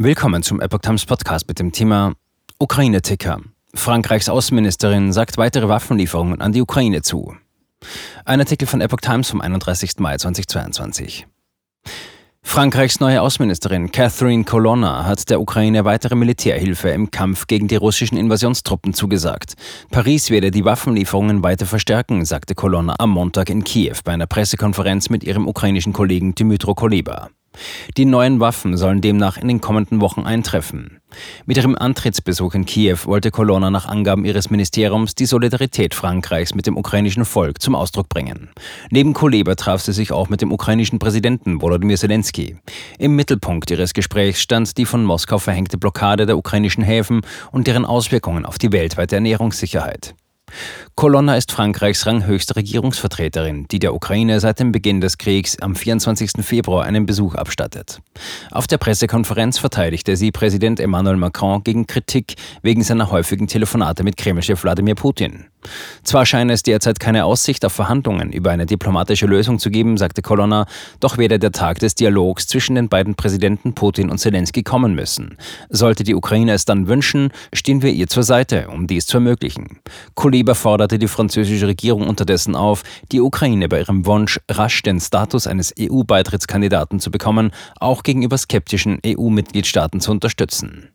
Willkommen zum Epoch Times Podcast mit dem Thema Ukraine-Ticker. Frankreichs Außenministerin sagt weitere Waffenlieferungen an die Ukraine zu. Ein Artikel von Epoch Times vom 31. Mai 2022. Frankreichs neue Außenministerin Catherine Colonna hat der Ukraine weitere Militärhilfe im Kampf gegen die russischen Invasionstruppen zugesagt. Paris werde die Waffenlieferungen weiter verstärken, sagte Colonna am Montag in Kiew bei einer Pressekonferenz mit ihrem ukrainischen Kollegen Dmytro Kuleba. Die neuen Waffen sollen demnach in den kommenden Wochen eintreffen. Mit ihrem Antrittsbesuch in Kiew wollte Colonna nach Angaben ihres Ministeriums die Solidarität Frankreichs mit dem ukrainischen Volk zum Ausdruck bringen. Neben Kuleba traf sie sich auch mit dem ukrainischen Präsidenten Volodymyr Zelensky. Im Mittelpunkt ihres Gesprächs stand die von Moskau verhängte Blockade der ukrainischen Häfen und deren Auswirkungen auf die weltweite Ernährungssicherheit. Colonna ist Frankreichs ranghöchste Regierungsvertreterin, die der Ukraine seit dem Beginn des Kriegs am 24. Februar einen Besuch abstattet. Auf der Pressekonferenz verteidigte sie Präsident Emmanuel Macron gegen Kritik wegen seiner häufigen Telefonate mit Kremlchef Wladimir Putin. Zwar scheine es derzeit keine Aussicht auf Verhandlungen über eine diplomatische Lösung zu geben, sagte Colonna, doch werde der Tag des Dialogs zwischen den beiden Präsidenten Putin und Zelensky kommen müssen. Sollte die Ukraine es dann wünschen, stehen wir ihr zur Seite, um dies zu ermöglichen. Kuleba forderte die französische Regierung unterdessen auf, die Ukraine bei ihrem Wunsch, rasch den Status eines EU-Beitrittskandidaten zu bekommen, auch gegenüber skeptischen EU-Mitgliedstaaten zu unterstützen.